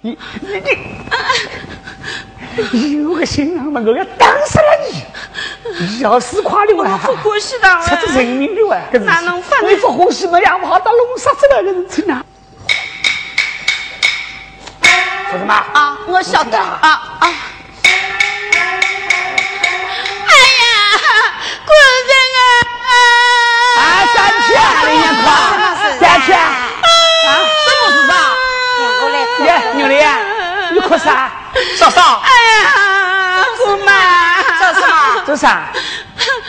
你你你，有个新郎嘛，我要打死了你！要死垮的哇！不欢喜的杀人民的哇！哪能分？你不欢喜嘛，让我好到弄杀死了个人，真啊！说什么？啊，我晓得啊啊！啥？嫂嫂。哎呀，姑妈，这啥？这啥？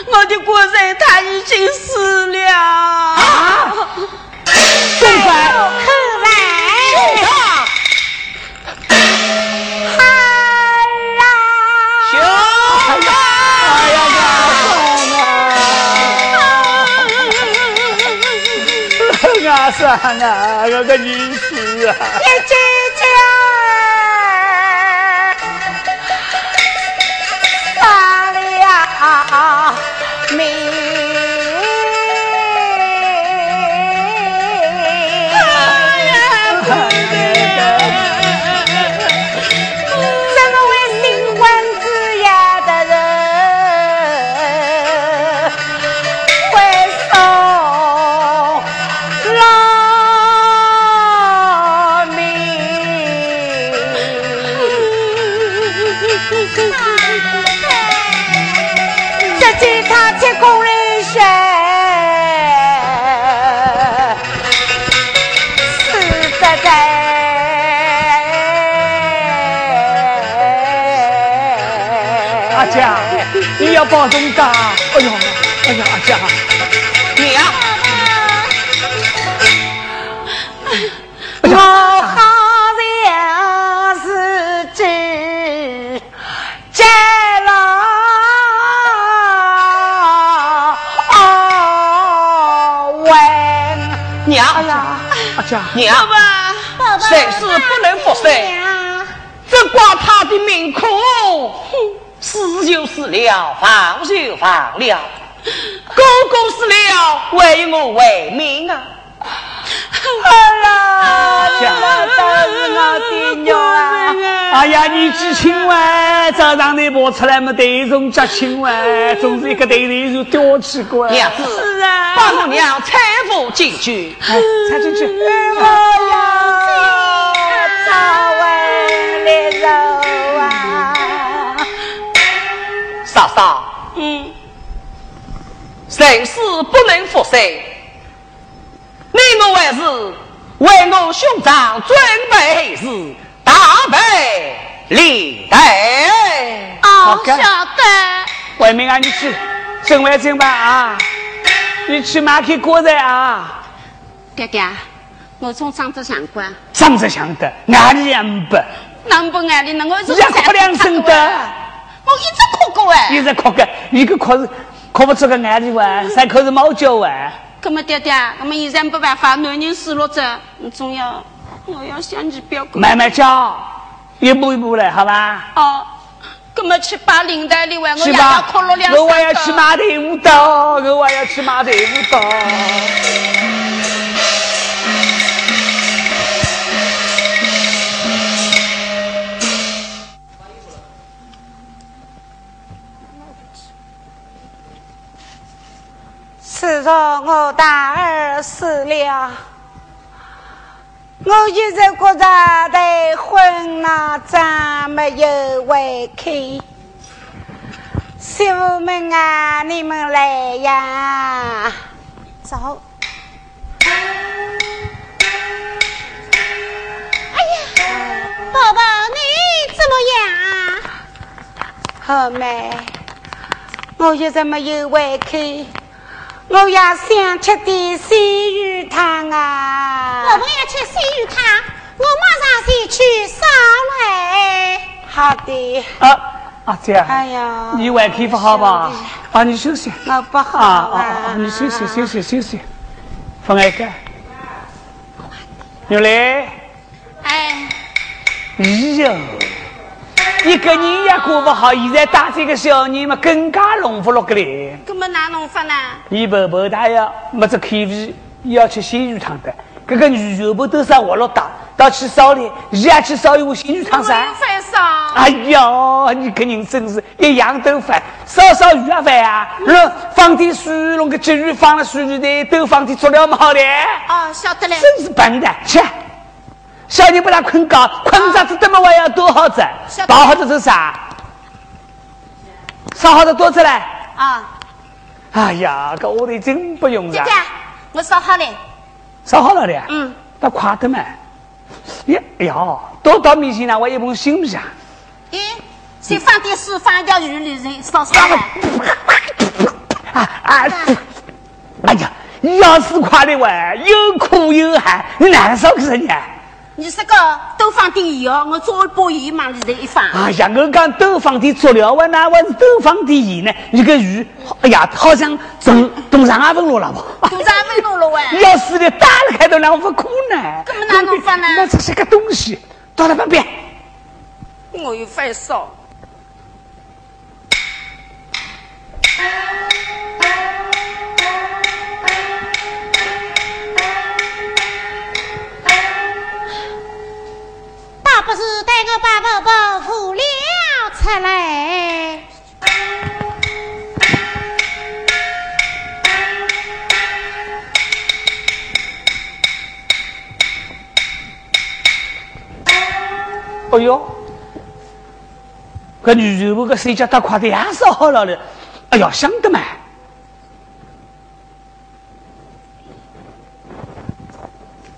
我的官人他已经死了。啊！正快，快来！啥啊，我个女婿啊！你要保重的。哎呦，哎呀，阿佳，娘，我好像是只见了问娘，阿佳，娘，谁是不能服谁？只挂他的命就死了，放就放了，公公死了，为我为民啊！我的娘啊！哎呀，你几千万早上你跑出来么？对中几千万，总是一个对对就吊起过。娘子，是啊，把我娘搀扶进去，哎，搀进去。哎呀早晚的肉啊！嫂嫂，嗯，谁是不能复生？你我还是为我兄长准备是大备礼待。哦，晓得。外面啊，你去，正外正吧啊！你去买点果子啊！爹爹，我从长子相关。长子相得，哪里也不。能不爱你，那我是也哭两声的。我一直哭过哎，一直哭个，一个哭是哭不出个案例哇，三口是猫叫哇。那么爹爹，我们现在没办法，男人失落着，你总要我要向你表哥。慢慢讲，一步一步来，好吧？哦，那么去把领带里外，我也要哭了两。我还要去买队伍刀，我还要去买队伍刀。自从我大儿死了，我一直觉着对婚那真没有胃口。媳妇们啊，你们来呀！走。哎呀，宝宝你怎么样？好美，我一直没有胃口。我也想吃点鲜鱼汤啊！我们要吃鲜鱼汤，我马上先去烧来。好的。啊啊，这样。哎呀，你胃口不好吧？啊，你休息。我不好啊啊啊！你休息休息休息。放开个。牛来。哎。哎呦。一个人也过不好，现在带这个小人嘛，更加弄不落个嘞。那么哪弄法呢？你婆婆她要没这口味，要吃鲜鱼汤的。这个鱼肉不都是活落大，到去烧的，也去烧一碗鲜鱼汤噻。饭烧。哎呀，你个人真是一样都烦，烧烧鱼啊饭啊，那放点水，弄个鲫鱼放了水里头，都放点佐料嘛好的。哦，晓得嘞。真是笨蛋，去。小人不让困觉，困着子这么晚要多好子，包好子是啥？烧好子多出来。啊。哎呀，这我的真不用姐姐，我烧好了。烧好了的。嗯。那快的嘛。哎呀，多到米线呢？我一盆行不行？咦，先放点水，放一条鱼里人烧烧了。啊啊！哎呀，要是快的哇，又苦又寒，你哪个烧个人呀？你这个多放点盐哦，我做一把盐往里头一放。哎呀，我讲多放点佐料，我哪我是都放点盐呢？你个鱼，哎呀，好像从东上阿文落了不？东上阿文落了喂！要死的，打了开都让我不可能。怎么哪能放呢？那这是个东西，到了旁边。我有发烧。带我把宝宝扶了出来。哎呦，这女人我个睡觉打快的也烧好了的，哎呀，想得嘛！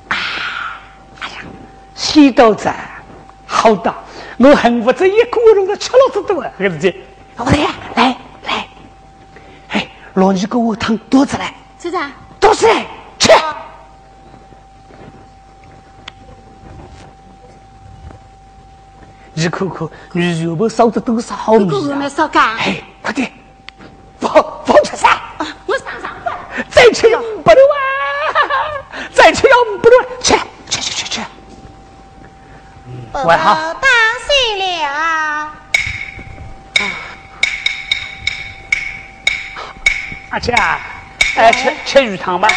啊，哎呀，洗豆子。好的，我恨不得一个人都吃了子多，儿子，我来呀，来来，哎，老你给我烫肚子来，吃啥？肚子来吃。你看看，你肉包烧的都是好米啊？烧干。哎，快点，放放吃啥？我上上再吃要不多啊！再吃要不多，吃吃吃吃吃。喂，好，当心了。阿姐啊，哎，吃吃鱼汤吧。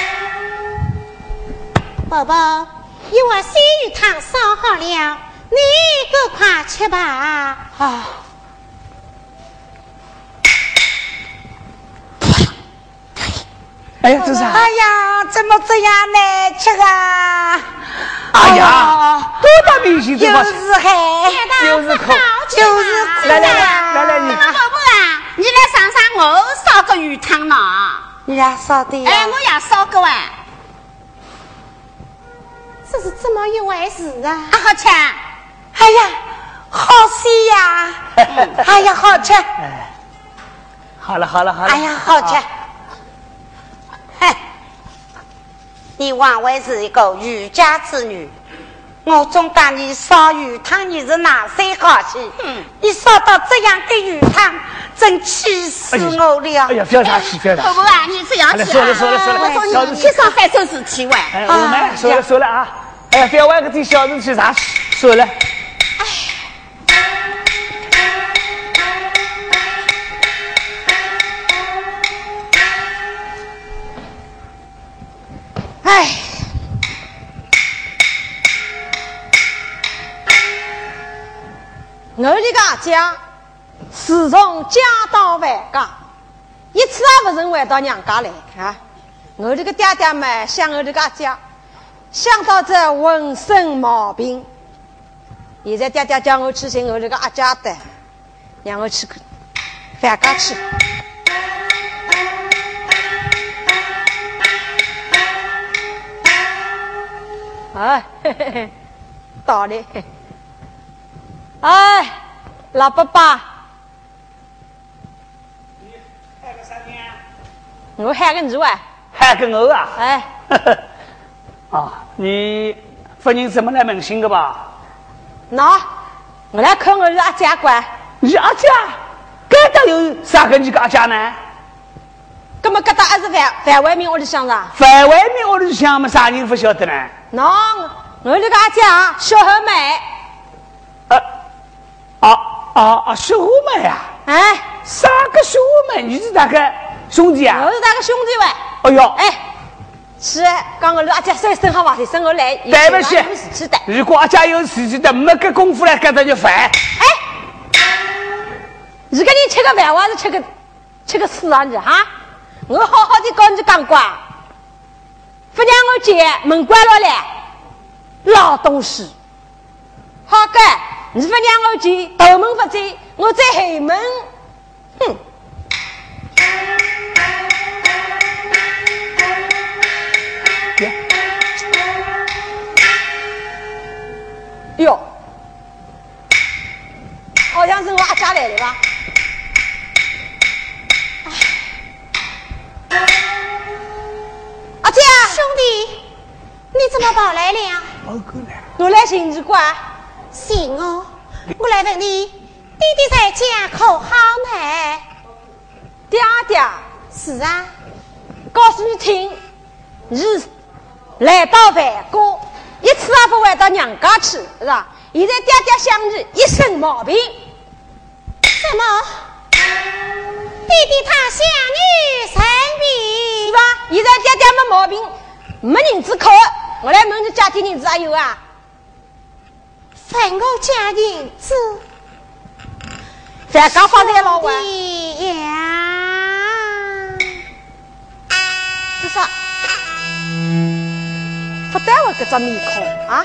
宝宝，一碗鲜鱼汤烧好了，你赶快吃吧。啊。哎呀，这是。哎呀，怎么这样难吃啊？哎呀，就是黑，就是苦，就是苦。来来来来来，你。宝宝啊，你来尝尝我烧个鱼汤呢？你俩烧的？哎，我也烧个哎。这是怎么一回事啊？好吃。哎呀，好鲜呀！哎呀，好吃。好了好了好了。哎呀，好吃。你枉为是一个渔家之女，我总讲你烧鱼汤你是哪些好心？你烧到这样的鱼汤，真气死我了！哎呀，不要生气，不要生气！婆婆啊，你这样气啊！说了说了说了，我说你去上海做事去玩。哎，我们说了说了啊！哎呀，不要玩个这小事去啥？说了。我的个家自从家到万家，一次也不曾回到娘家来啊！我这个爹爹们想我这个家，想到这浑身毛病。现在爹爹叫我去寻我这个阿家的，让我去万家去。哎，嘿嘿嘿，到了。哎，老伯伯，喊个啥名？我喊个你啊。喊个我啊？哎。啊，你夫人怎么来门信的吧？喏，我来看我的阿家官。你阿家？疙瘩有啥个你个阿姐呢？那么搿搭还是范范外面屋里想着？范外面屋里向么，啥人不晓得呢？喏，我这个阿姐小很美，呃，啊啊啊，小红梅呀！哎，三个小红梅？你是哪个兄弟啊？我是哪个兄弟喂？哎呦，哎，是，刚刚阿姐说生好话题，生我来，对不起。如果阿姐有事情的，没个功夫来跟着就烦。哎，你跟你吃个饭，我还是吃个吃个屎啊你哈？我好好的跟你讲过，不让我姐门关了嘞，老东西。好个，你不让我进，后门不进，我在后门，哼。哟，好像是我阿家来的吧？阿姐，兄弟，你怎么跑来了？我来寻你过。行哦，我来问你，弟弟在家可好呢？爹爹，是啊，告诉你听，你来到外国。一次也不回到娘家去，是吧？现在爹爹想你一身毛病，什么？弟弟他想你生病，是吧？现在爹爹没毛病，没银子扣，我来问你家庭银子还有啊？分我家银子，饭刚发财老碗。呀，这啥？不带我这张面孔啊！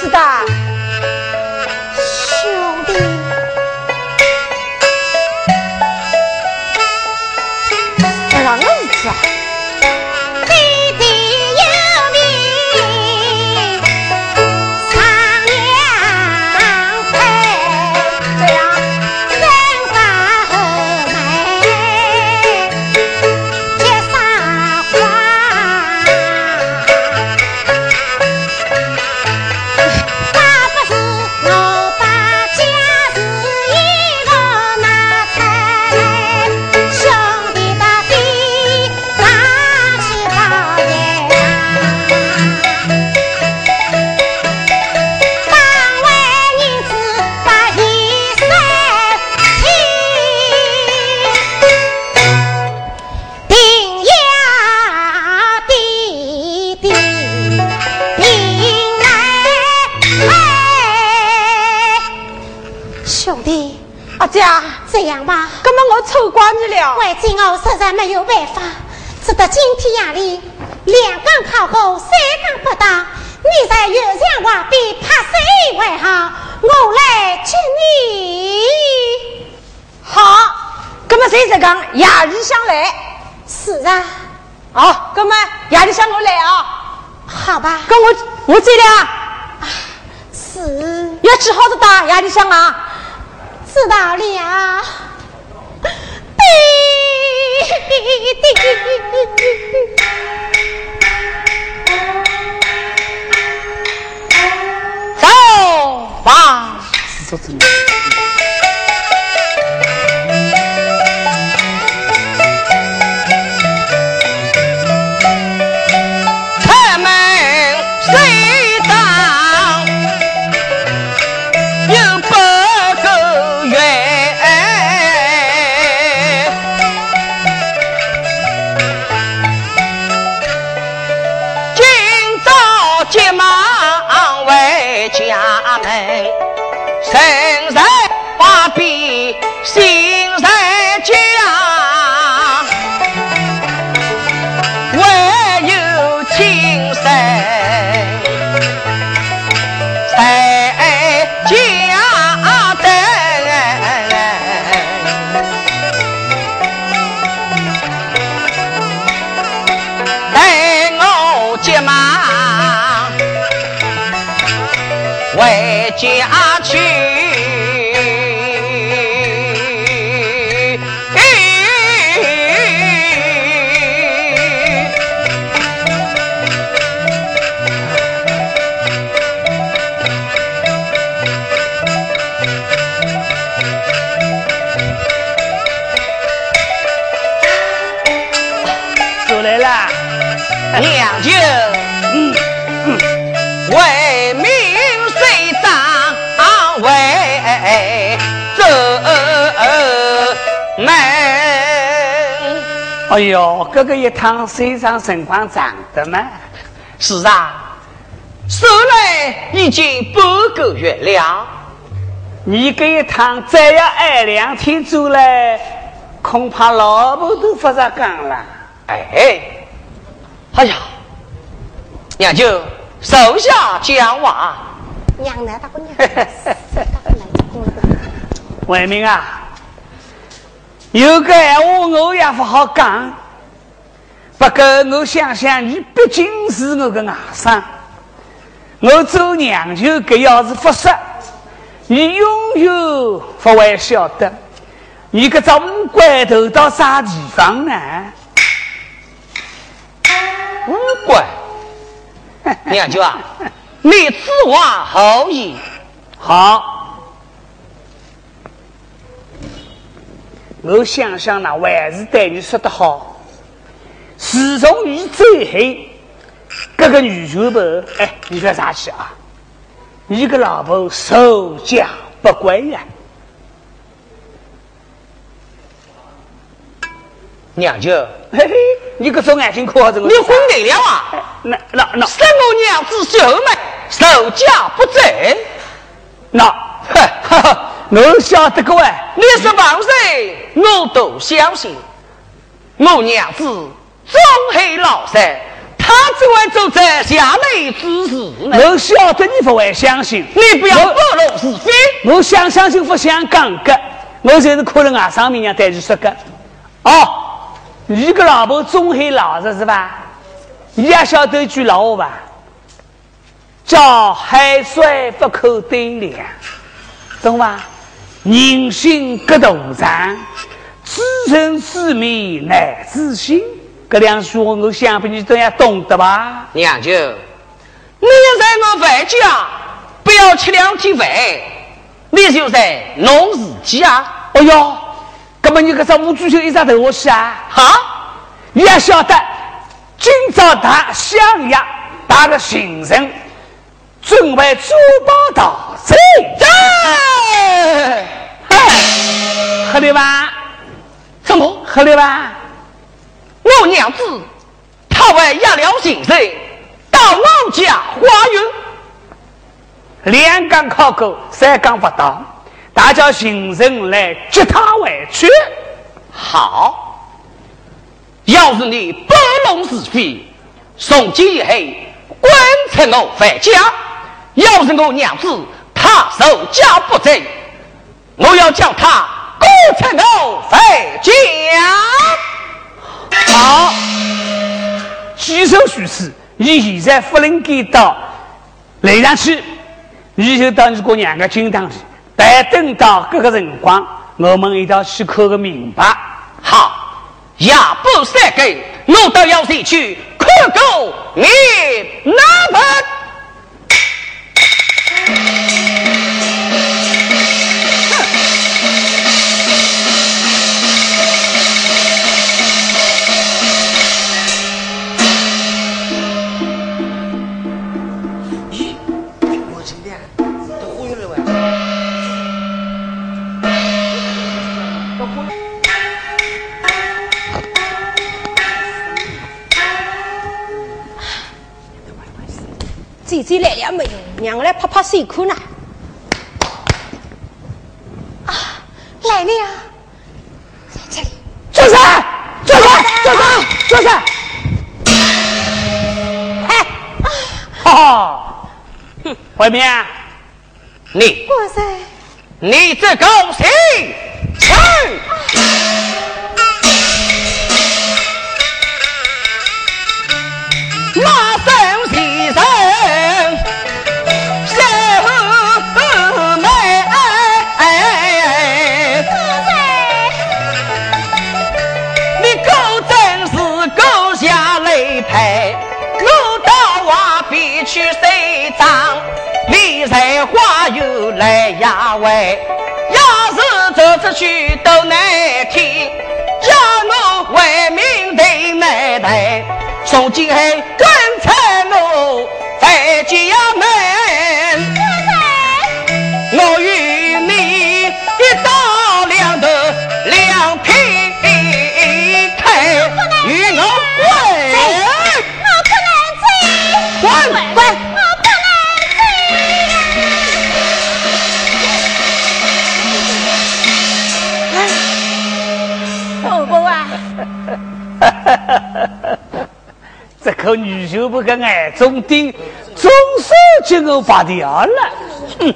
是的。没有办法，直到今天夜里，两更靠后，三更不到，你在岳阳外边拍谁为好，我来接你。好，那么谁在讲？夜里想来？是啊。好，哥们，夜里想我来啊。好吧。跟我我走了啊。是。要几号子打？夜里想啊。知道了。哎呦，哥哥一趟身上辰光长的嘛？是啊，收来已经半个月了。你这一趟再要挨两天走嘞，恐怕老婆都不咋干了。哎，哎呀，娘舅手下讲话。娘来大姑娘，大姑娘，文明啊！有个闲话我也不好讲，不过我想想，你毕竟是我的外甥，我做娘舅，这要是不说，你永远不会晓得，你个这五官头到啥地方呢？五官，娘舅啊，你此话何意？好。我想想，那还是对你说得好。自从你走后，这个女主婆，哎，你说啥去啊？你个老婆守家不归呀？娘舅，嘿嘿，你个双眼睛哭着我。你昏迷了啊？那那那，生我娘子秀美，守家不在。那，哈哈。我晓得个哎，你是王人，我都相信。我娘子忠厚老实，她只会做这下类之事。我晓得你不会相信，你不要暴露是非。我想相信不想讲个，我就是可能外甥明娘对你说个。哦，你个老婆忠厚老实是吧？你也晓得一句老话吧？叫海水不可对量，懂吧？人心隔肚肠，知人知面难知心。这两句话，我想必你都要懂得吧？娘舅，你在我外家不要吃两天饭，你就在弄自己啊！哎呦，那么你个啥无追求一张头西啊？哈，你也晓得，今朝他襄阳打个行人，准备珠宝盗贼。喝的吧？什么？喝的吧？我娘子，她为压了行人，到我家花园，两岗靠过，三岗不到，大家行人来接她回去。好，要是你不弄是非，从今以后，滚出我范家；要是我娘子她守家不正，我要叫她。孤城头飞将，好，举手许是。你现在不能给到来上去，你就到你姑娘的金堂去。待等到这个辰光，我们一道去看个明白。好，也不三更，我都要进去看个明白。让我来拍拍手哭呢。啊，来了，在这里，住手！住手！住手！住手！哎，哈哈，哼，外面，你，我在，你这狗心，来呀喂，要是走出去都难听，叫我为民得难对，从今后跟着我在家门，口女就不跟眼中钉，总算将我拔掉了。哼！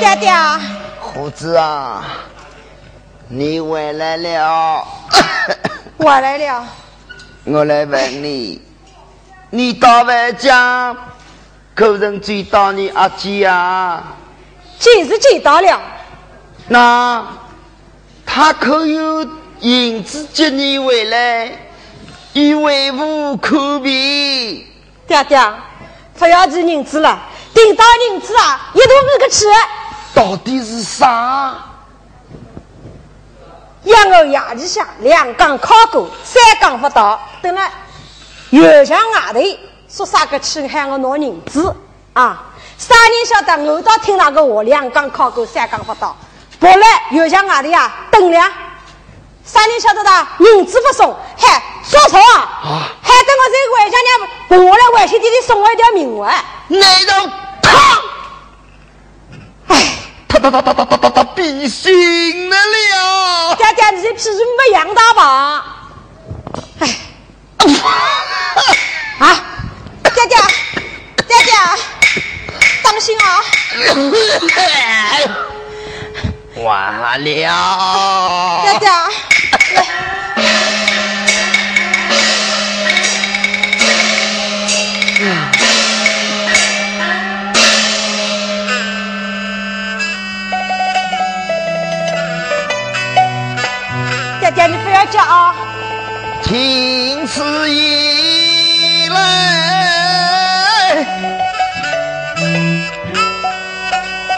爹爹，胡子啊，你回来了。我来了。我来问你，你到外家可人追到你阿姐啊？见是见到了，那他可有银子接你回来，以为无可比？爹爹，不要提银子了，听到银子啊，一头我个去。到底是啥？养我夜里向两缸烤过，三缸不到，等了又向外头说啥个去喊我拿银子啊？啥人晓得我倒听那个话，两缸烤过，三缸不到，后来又向外头呀等了。啥人晓得的？银子不送，还说错啊！还等我这个外家娘，我来外亲弟弟送我一条命啊！那种他，哎，他他他他他他他他必醒了了！爹爹，你这脾气没养大吧？哎，啊，爹爹，爹爹，当心啊！完了！爹爹，爹，你不要叫啊！听此以来，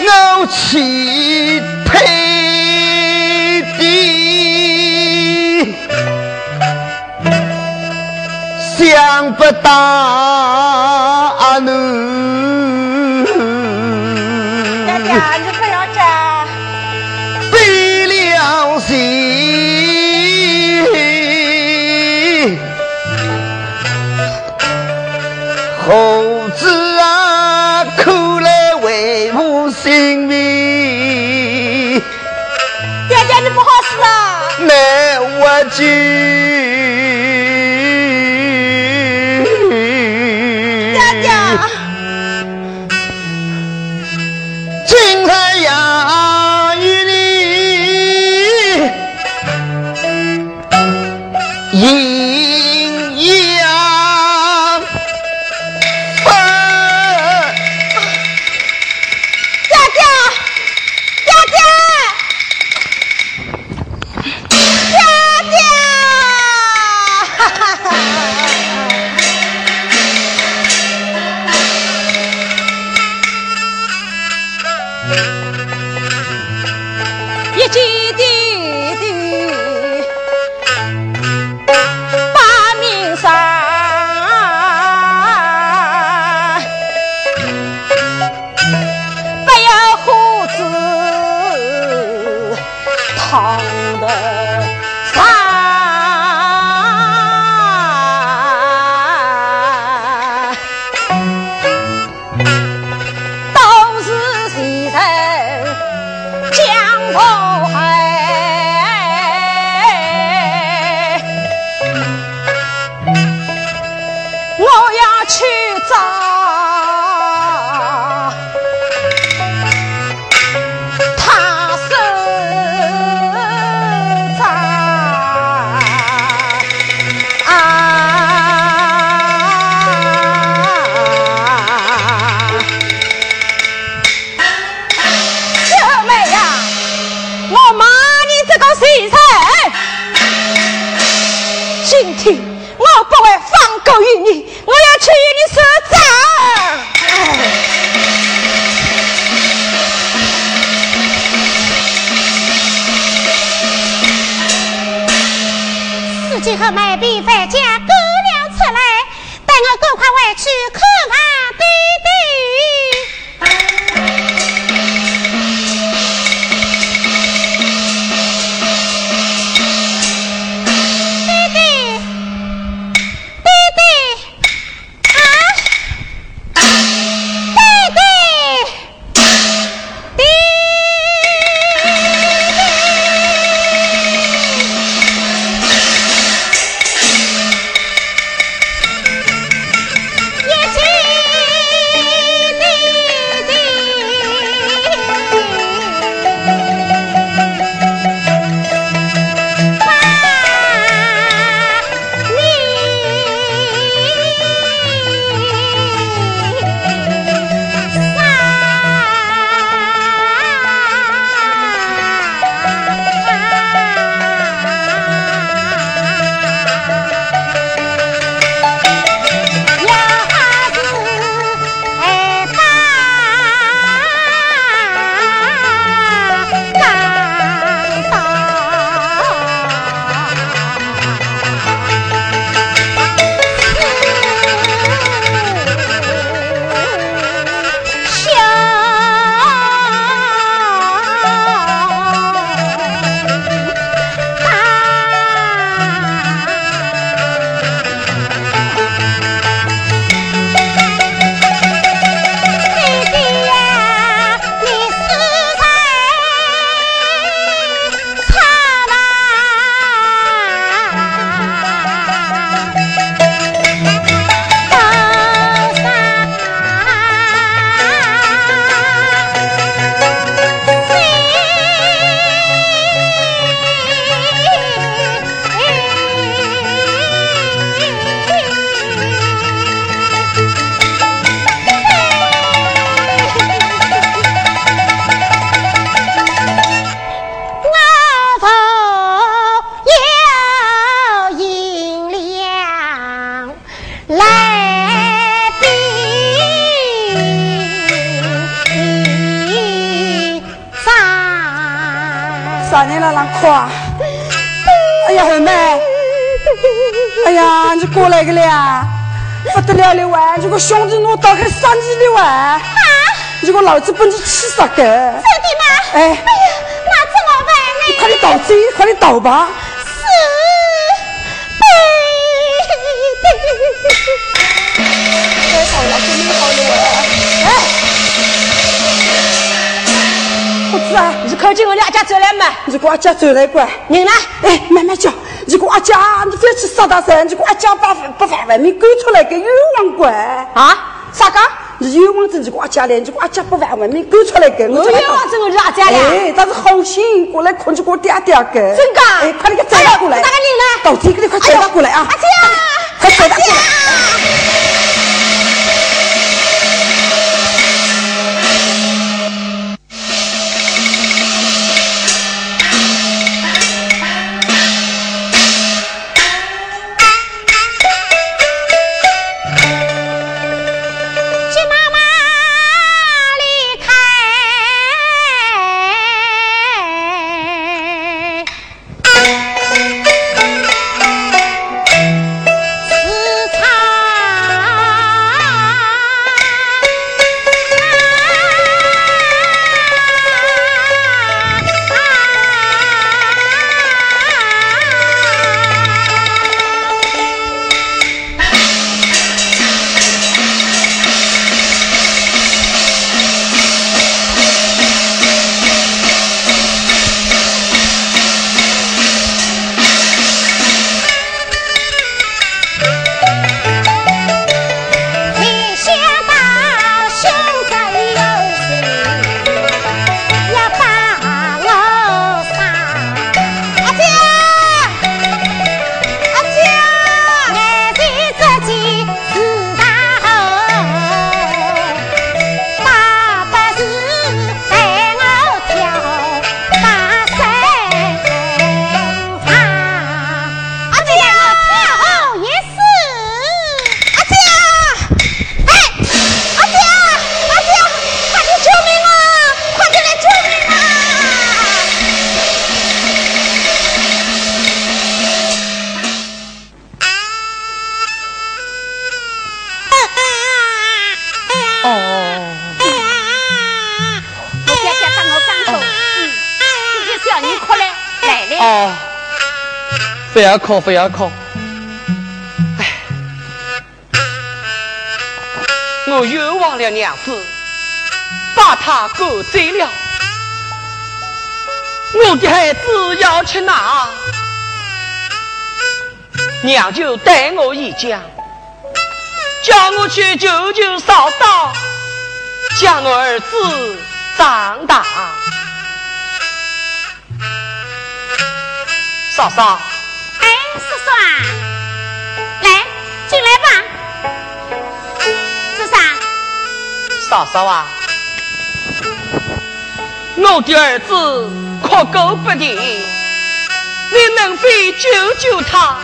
我岂配的？想不到你。What? 账。司机和卖笔饭家狗粮出来，带我赶快回去看看气死个！兄弟们，哎，哎呀，那怎么办呢？你快点倒走，快点倒吧！是，太好了，真好了！哎，胡子啊，你靠近我两家走来嘛？你给我家走来过，人呢？哎，慢慢叫。你给我家，你再去杀大神！你给我家把不把外面赶出来个冤枉鬼啊？啥个？你冤枉证你给我家来，你给我家不完外面赶出来个。我冤枉证我是阿家的。哎，他是好心过来看就给我嗲嗲个。真的？哎，快点给载他过来。哪个人呢？到底给你快载他过来啊！阿姐，快载他过来。要考，非要哭。哎，我冤枉了娘子，把他赶走了。我的孩子要去哪？娘就带我一讲，叫我去救救嫂嫂，将我儿子长大。嫂嫂，嫂嫂啊，我的儿子哭狗不停，你能否救救他，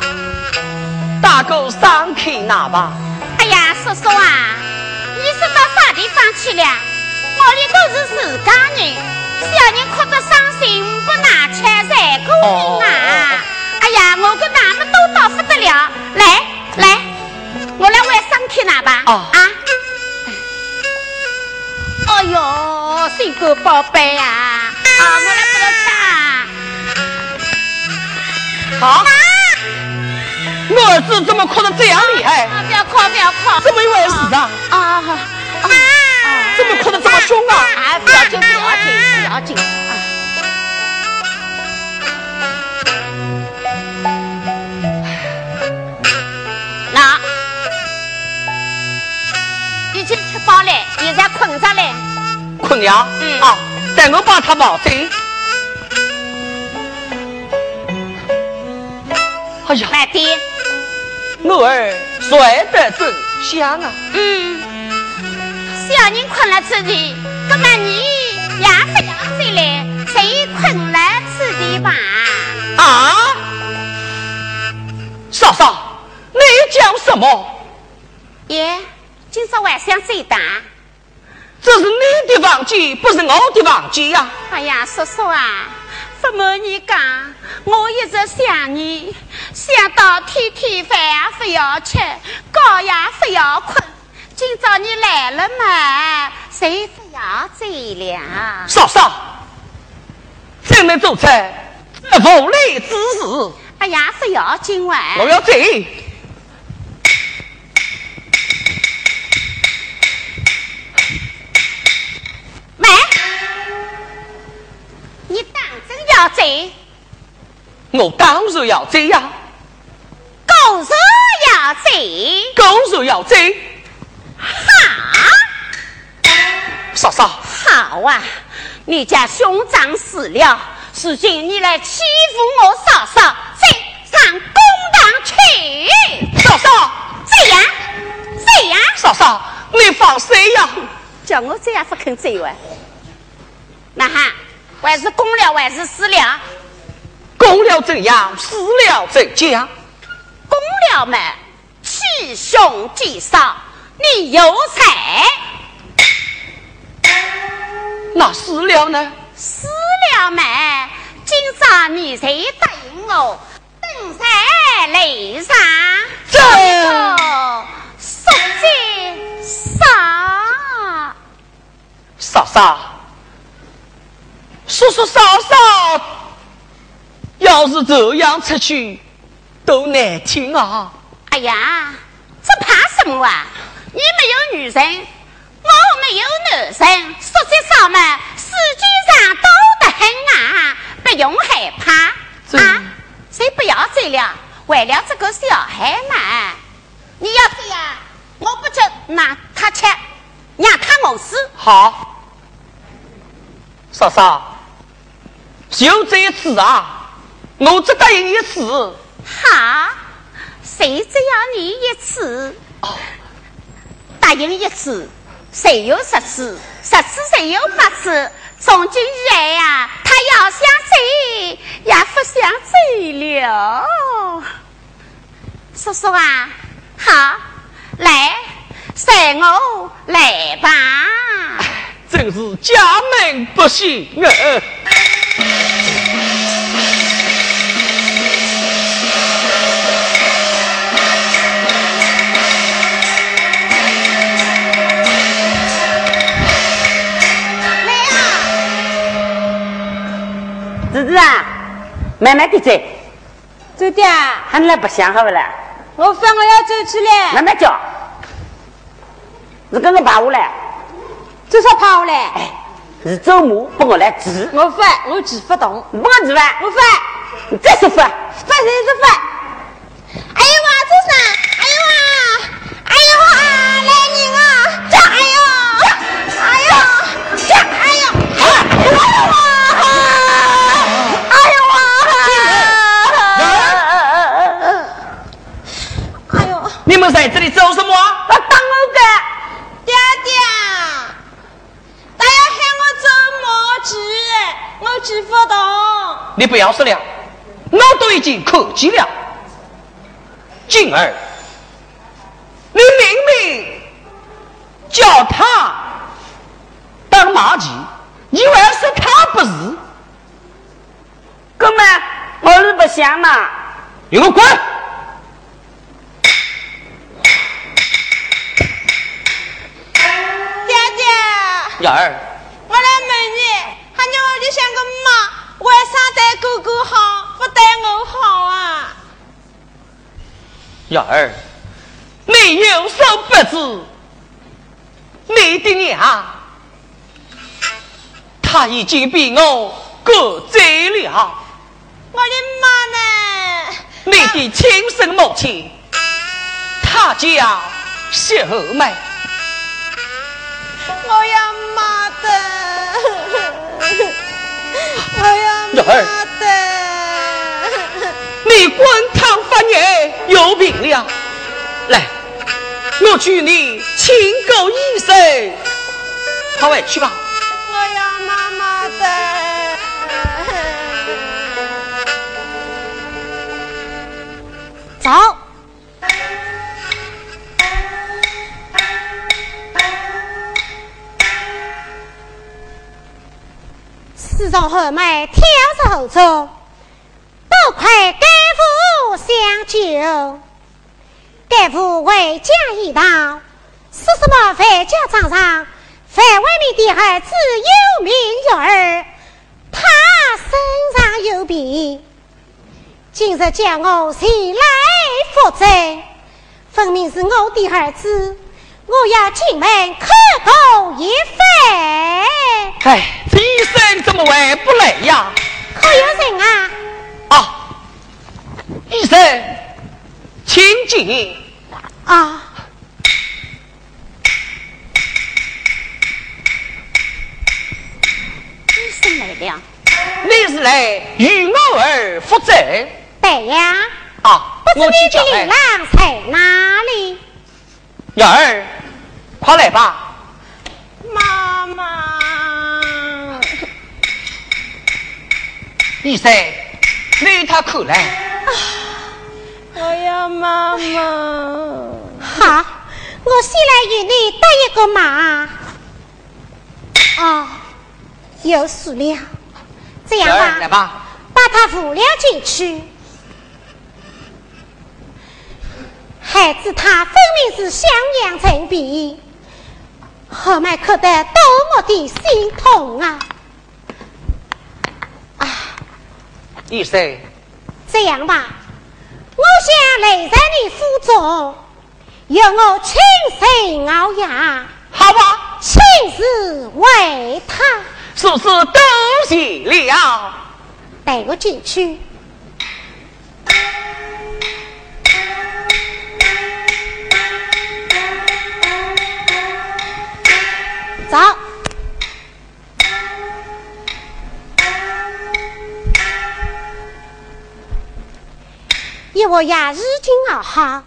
打个伤口拿吧？哎呀，叔叔啊，你是到啥地方去了？我里都是自家人，小人哭得伤心，不拿钱才过瘾啊！哎呀，我跟哪么都到不得了，来来，我来换伤口拿吧。哦啊！哎呦，辛苦宝贝呀！啊，我来给他打。啊！我儿子怎么哭得这样厉害？啊，不要哭，不要哭。怎么一回事啊？啊啊！怎么哭得这么凶啊？啊，不要紧，不要紧，不要紧。啊那已经吃饱了，现在困着嘞。困了？嗯啊，等我把他抱走。哎呀，慢点。我儿睡得真香啊！嗯，小人困了此地，那么你也不要睡嘞，谁困了此地吧？啊，嫂嫂，你讲什么？耶，今朝晚上最大。这是你的房间，不是我的房间呀、哎呀，叔叔啊，不瞒你讲，我一直想你，想到天天饭也不要吃，觉也不要困。今朝你来了嘛，谁不要醉了？嫂嫂，真能做出这无礼之事，哎呀，不要紧哇！我要走。你当真要走？我当然要走呀，狗日要走？当然要走。好！嫂嫂，好啊，你家兄长死了，如今你来欺负我嫂嫂，再上公堂去！嫂嫂，这样，这样，嫂嫂，你放心呀。叫我这样不肯走啊？那哈，还是公了还是私了？公了怎样，私了怎讲？公了嘛，欺兄嫉嫂，你有才；那私了呢？私了嘛，今朝你谁答应我，登山擂上，这哦，说在上。嫂嫂，叔叔嫂嫂，要是这样出去，多难听啊！哎呀，这怕什么啊？你没有女人，我没有男人，说在上嘛，世界上多得很啊，不用害怕啊！谁不要走了？为了这个小孩嘛，你要这样，我不就拿他吃，让他饿死。好，嫂嫂，就这一次啊，我只答应一次。好，谁只要你一次，答应一次，谁有十次，十次谁有八次。从今以来呀、他要想走，也不想走了。叔叔啊，好，来，随我来吧。真是家门不幸啊！侄子啊，慢慢的走。走的啊。还来不想好不啦？我分我要走起来。慢慢叫。你跟我爬下来。至少爬下来。哎，是走马帮我来治。我发，我治不动。不我治吧？我发。你再说发。发谁是发？哎呦哇，这啥！哎呦哇！哎呦哇！来人啊！这哎呦！哎呦！这哎呦！哎呦哇！哎呦哇！哎呦！你们在这里做什么？我当我的爹爹，他要喊我走马治，我治不动。你不要说了。我都已经客气了，进儿，你明明叫他当马骑，你为是他不是？哥们，我是不想嘛。你给我滚！爹爹，雅儿，我来问你，喊你我里像个妈，为啥对哥哥好？不对我好啊，幺儿，你有所不知，你的娘，她已经被我过走了。我的妈呢？你的亲生母亲，她叫秀梅。我要妈的，我 要妈的。你滚烫发热有病了，来，我去你请狗医生，好喂去吧。我要妈妈的。走。自从后妹跳着后走。多亏该父相救，该父为家一道，说什么范家长上，范外面的儿子有名有儿，他身上有病，今日叫我前来负责，分明是我的儿子，我要进门叩头一番。哎，医生怎么还不来呀？可有人啊？啊，医生，请进。啊，医生来了。你是来与我儿负责？对呀。啊，不知你的令郎在哪里？幺儿，快来吧。妈妈。医生。你他可来？我要妈妈。好，我先来与你搭一个马。哦，有数了。这样吧，来吧，把他扶了进去。孩子他分明是襄阳成病，后面可得多么的心痛啊！啊医生，这样吧，我想留在你府中，由我亲身熬牙。好吧，亲自为他。叔叔多谢了，带我进去。走。一我呀，日精而好，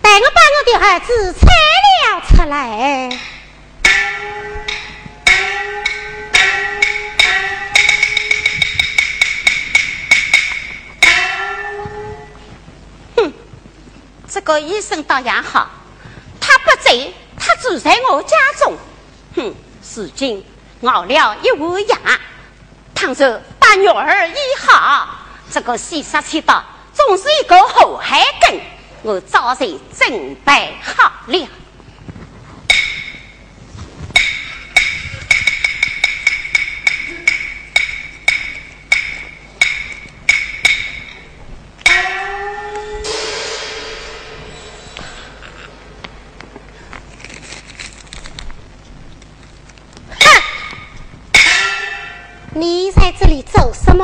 待我把我的儿子扯了出来。这个医生倒也好，他不在，他住在我家中。哼，如今熬了一碗牙。倘若把女儿医好，这个西沙七道总是一个祸害根，我早就准备好了。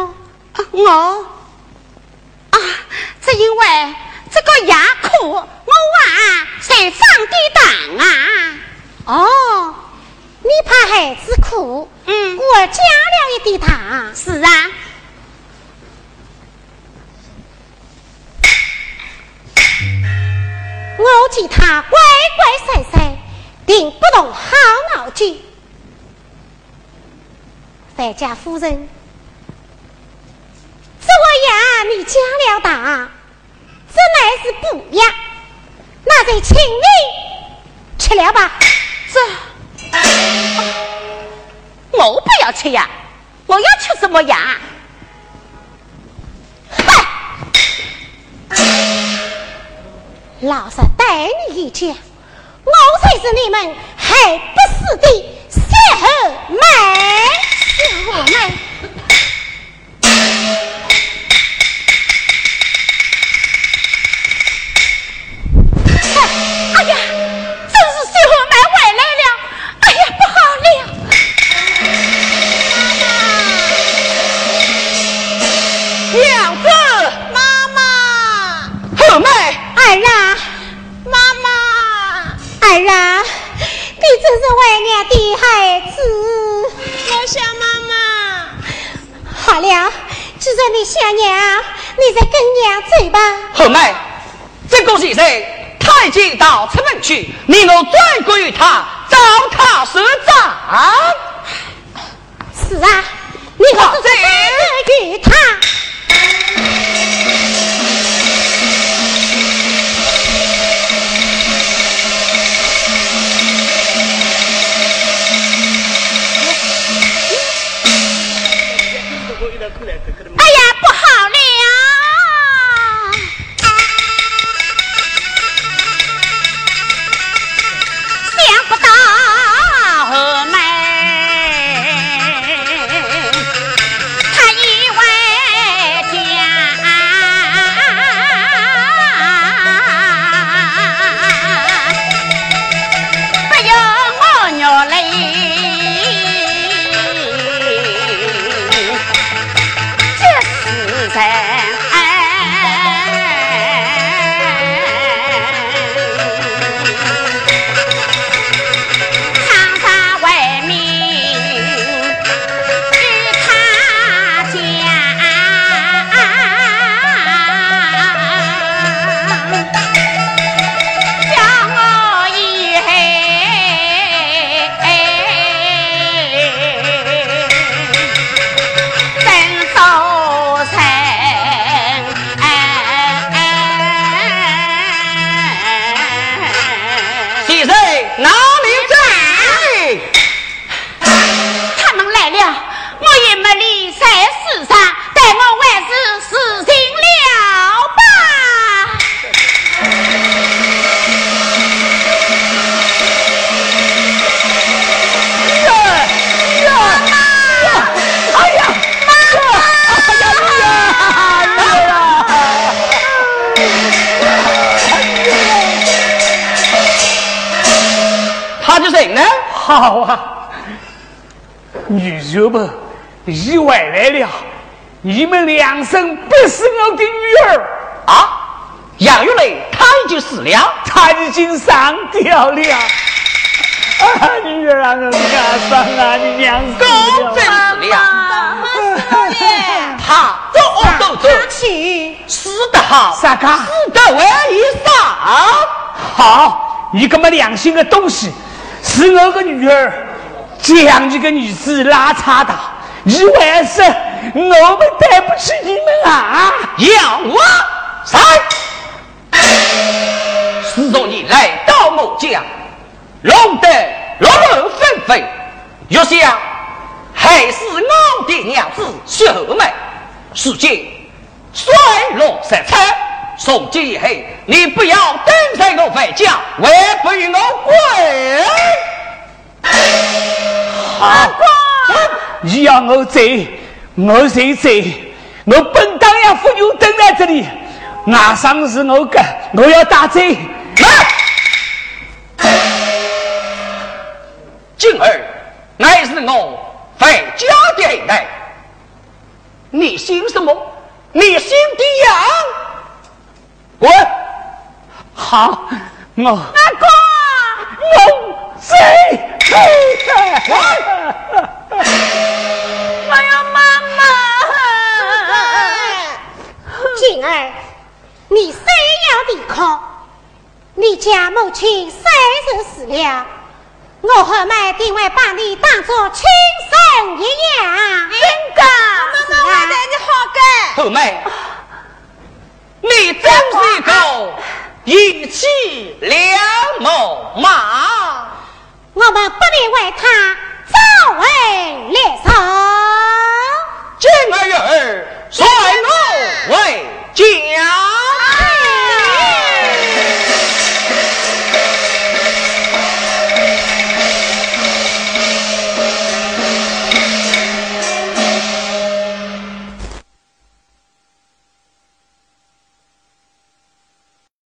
我啊，只因为这个牙苦，我娃才放的胆啊。哦，你怕孩子苦，嗯，我加了一滴糖。是啊。我见他乖乖帅帅，定不动好脑筋。范家夫人，这个牙你加了大，这乃是补药，那就请你吃了吧。这，我不要吃呀，我要吃什么呀？老实对你一讲，我才是你们还不死的小后妹。小后妹。Thank you. 你这么良心的东西，是我的女儿，将你个女子拉差的，意外是我们对不起你们啊！要我谁？自从你来到我家，弄得落落纷纷，又想害死我的娘子小妹，如今衰落失策。从今以后，你不要等在我回家，还不与我滚！好，你要我走，我就走。我本当要妇女等在这里，外伤是我的，我要打走。来，今儿乃是我回家的来。你姓什么？你姓的呀？滚！好，我阿哥，我谁谁我要妈妈。静儿，你虽要离开，你家母亲虽然死了，我和妹定会把你当作亲生一样。真的，妈妈，我对你好个。后妹，你真是一个一骑两谋马。我们不能为他早闻猎场金二人率鹿为将